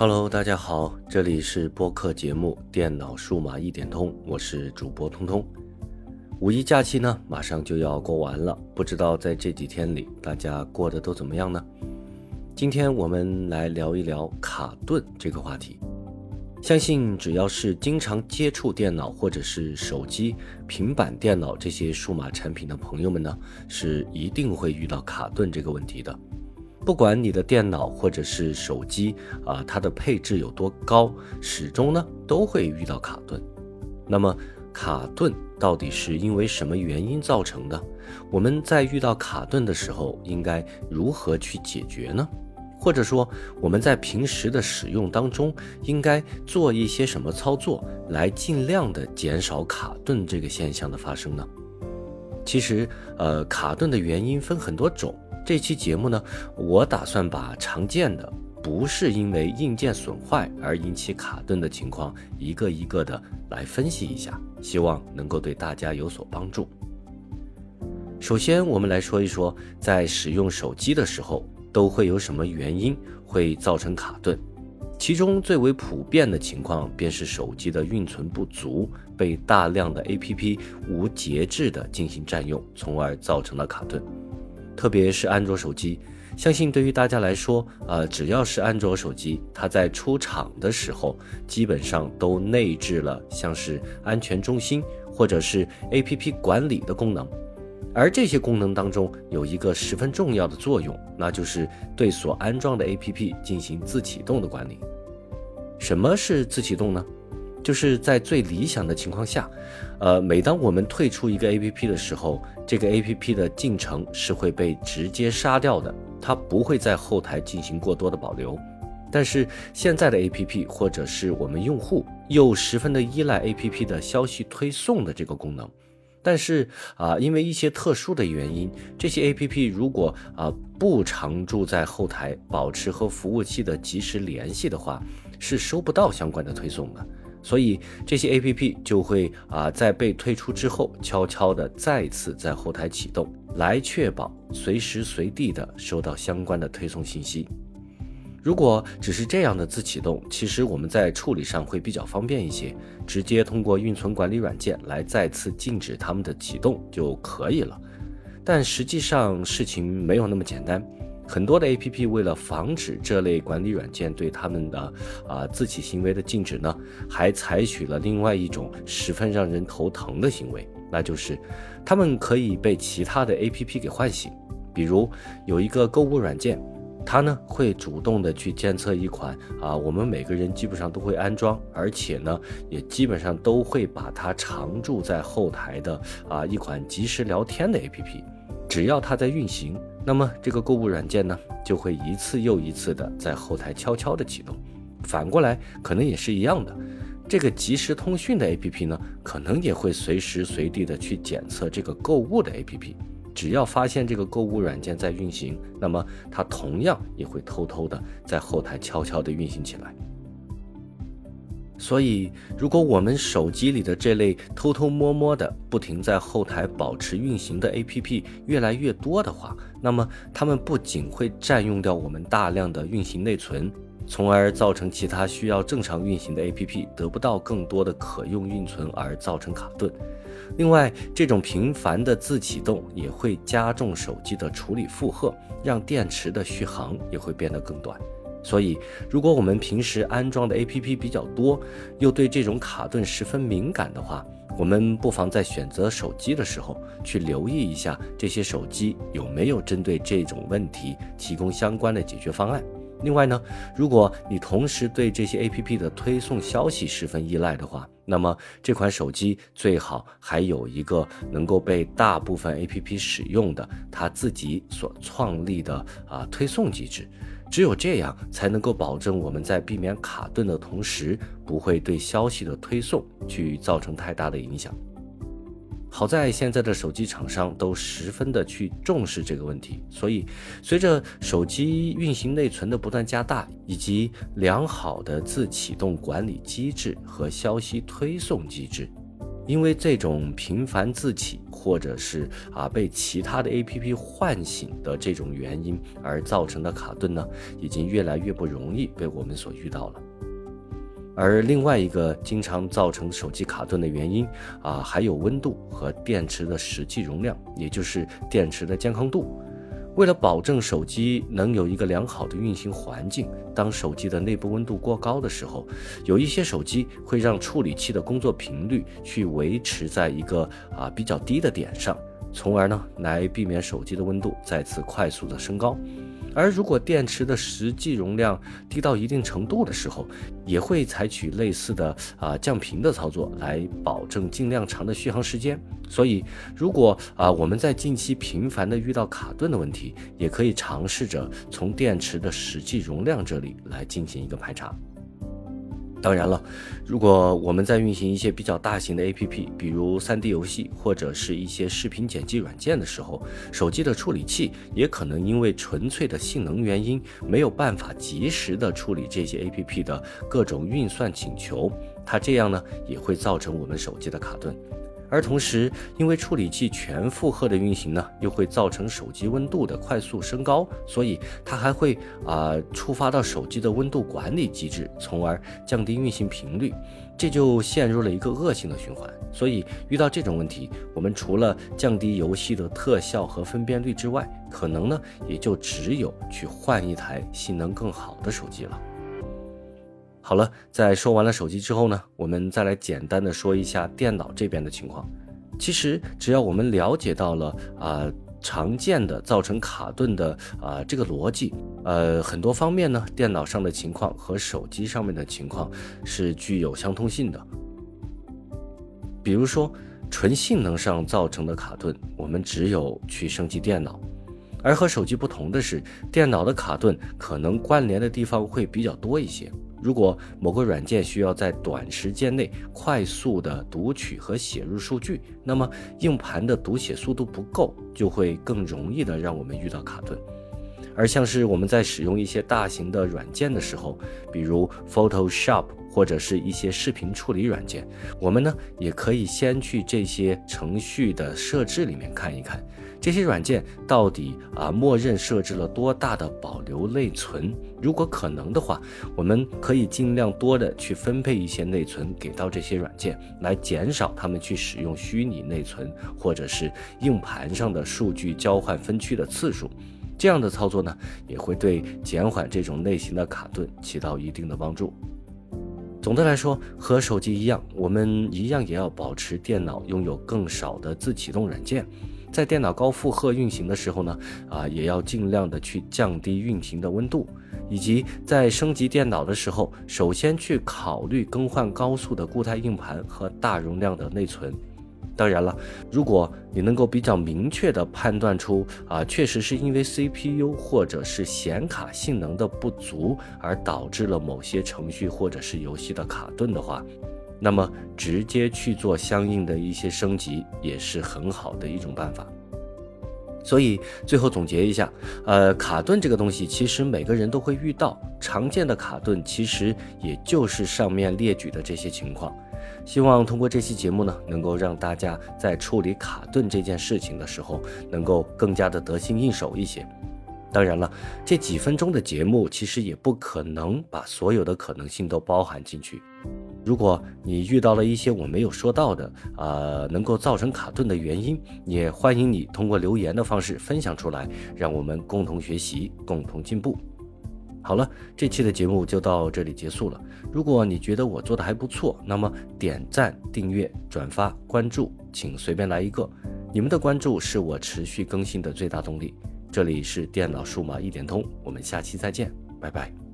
Hello，大家好，这里是播客节目《电脑数码一点通》，我是主播通通。五一假期呢，马上就要过完了，不知道在这几天里大家过得都怎么样呢？今天我们来聊一聊卡顿这个话题。相信只要是经常接触电脑或者是手机、平板电脑这些数码产品的朋友们呢，是一定会遇到卡顿这个问题的。不管你的电脑或者是手机啊，它的配置有多高，始终呢都会遇到卡顿。那么卡顿到底是因为什么原因造成的？我们在遇到卡顿的时候，应该如何去解决呢？或者说我们在平时的使用当中，应该做一些什么操作，来尽量的减少卡顿这个现象的发生呢？其实，呃，卡顿的原因分很多种。这期节目呢，我打算把常见的不是因为硬件损坏而引起卡顿的情况一个一个的来分析一下，希望能够对大家有所帮助。首先，我们来说一说在使用手机的时候都会有什么原因会造成卡顿。其中最为普遍的情况便是手机的运存不足，被大量的 APP 无节制的进行占用，从而造成了卡顿。特别是安卓手机，相信对于大家来说，呃，只要是安卓手机，它在出厂的时候，基本上都内置了像是安全中心或者是 APP 管理的功能，而这些功能当中有一个十分重要的作用，那就是对所安装的 APP 进行自启动的管理。什么是自启动呢？就是在最理想的情况下，呃，每当我们退出一个 A P P 的时候，这个 A P P 的进程是会被直接杀掉的，它不会在后台进行过多的保留。但是现在的 A P P 或者是我们用户又十分的依赖 A P P 的消息推送的这个功能，但是啊，因为一些特殊的原因，这些 A P P 如果啊不常驻在后台，保持和服务器的及时联系的话，是收不到相关的推送的。所以这些 A P P 就会啊在被退出之后，悄悄的再次在后台启动，来确保随时随地的收到相关的推送信息。如果只是这样的自启动，其实我们在处理上会比较方便一些，直接通过运存管理软件来再次禁止它们的启动就可以了。但实际上事情没有那么简单。很多的 A P P 为了防止这类管理软件对他们的啊自启行为的禁止呢，还采取了另外一种十分让人头疼的行为，那就是他们可以被其他的 A P P 给唤醒。比如有一个购物软件，它呢会主动的去监测一款啊我们每个人基本上都会安装，而且呢也基本上都会把它常驻在后台的啊一款即时聊天的 A P P。只要它在运行，那么这个购物软件呢，就会一次又一次的在后台悄悄的启动。反过来，可能也是一样的，这个即时通讯的 APP 呢，可能也会随时随地的去检测这个购物的 APP。只要发现这个购物软件在运行，那么它同样也会偷偷的在后台悄悄的运行起来。所以，如果我们手机里的这类偷偷摸摸的、不停在后台保持运行的 APP 越来越多的话，那么它们不仅会占用掉我们大量的运行内存，从而造成其他需要正常运行的 APP 得不到更多的可用运存而造成卡顿。另外，这种频繁的自启动也会加重手机的处理负荷，让电池的续航也会变得更短。所以，如果我们平时安装的 APP 比较多，又对这种卡顿十分敏感的话，我们不妨在选择手机的时候去留意一下这些手机有没有针对这种问题提供相关的解决方案。另外呢，如果你同时对这些 APP 的推送消息十分依赖的话，那么这款手机最好还有一个能够被大部分 APP 使用的它自己所创立的啊推送机制。只有这样，才能够保证我们在避免卡顿的同时，不会对消息的推送去造成太大的影响。好在现在的手机厂商都十分的去重视这个问题，所以随着手机运行内存的不断加大，以及良好的自启动管理机制和消息推送机制。因为这种频繁自启，或者是啊被其他的 APP 唤醒的这种原因而造成的卡顿呢，已经越来越不容易被我们所遇到了。而另外一个经常造成手机卡顿的原因啊，还有温度和电池的实际容量，也就是电池的健康度。为了保证手机能有一个良好的运行环境，当手机的内部温度过高的时候，有一些手机会让处理器的工作频率去维持在一个啊比较低的点上，从而呢来避免手机的温度再次快速的升高。而如果电池的实际容量低到一定程度的时候，也会采取类似的啊降频的操作来保证尽量长的续航时间。所以，如果啊我们在近期频繁的遇到卡顿的问题，也可以尝试着从电池的实际容量这里来进行一个排查。当然了，如果我们在运行一些比较大型的 APP，比如 3D 游戏或者是一些视频剪辑软件的时候，手机的处理器也可能因为纯粹的性能原因，没有办法及时的处理这些 APP 的各种运算请求，它这样呢也会造成我们手机的卡顿。而同时，因为处理器全负荷的运行呢，又会造成手机温度的快速升高，所以它还会啊触发到手机的温度管理机制，从而降低运行频率，这就陷入了一个恶性的循环。所以遇到这种问题，我们除了降低游戏的特效和分辨率之外，可能呢也就只有去换一台性能更好的手机了。好了，在说完了手机之后呢，我们再来简单的说一下电脑这边的情况。其实只要我们了解到了啊常见的造成卡顿的啊这个逻辑，呃很多方面呢，电脑上的情况和手机上面的情况是具有相通性的。比如说纯性能上造成的卡顿，我们只有去升级电脑；而和手机不同的是，电脑的卡顿可能关联的地方会比较多一些。如果某个软件需要在短时间内快速的读取和写入数据，那么硬盘的读写速度不够，就会更容易的让我们遇到卡顿。而像是我们在使用一些大型的软件的时候，比如 Photoshop 或者是一些视频处理软件，我们呢也可以先去这些程序的设置里面看一看。这些软件到底啊，默认设置了多大的保留内存？如果可能的话，我们可以尽量多的去分配一些内存给到这些软件，来减少他们去使用虚拟内存或者是硬盘上的数据交换分区的次数。这样的操作呢，也会对减缓这种类型的卡顿起到一定的帮助。总的来说，和手机一样，我们一样也要保持电脑拥有更少的自启动软件。在电脑高负荷运行的时候呢，啊，也要尽量的去降低运行的温度，以及在升级电脑的时候，首先去考虑更换高速的固态硬盘和大容量的内存。当然了，如果你能够比较明确的判断出啊，确实是因为 CPU 或者是显卡性能的不足而导致了某些程序或者是游戏的卡顿的话。那么直接去做相应的一些升级也是很好的一种办法。所以最后总结一下，呃，卡顿这个东西其实每个人都会遇到，常见的卡顿其实也就是上面列举的这些情况。希望通过这期节目呢，能够让大家在处理卡顿这件事情的时候，能够更加的得心应手一些。当然了，这几分钟的节目其实也不可能把所有的可能性都包含进去。如果你遇到了一些我没有说到的，呃，能够造成卡顿的原因，也欢迎你通过留言的方式分享出来，让我们共同学习，共同进步。好了，这期的节目就到这里结束了。如果你觉得我做的还不错，那么点赞、订阅、转发、关注，请随便来一个。你们的关注是我持续更新的最大动力。这里是电脑数码一点通，我们下期再见，拜拜。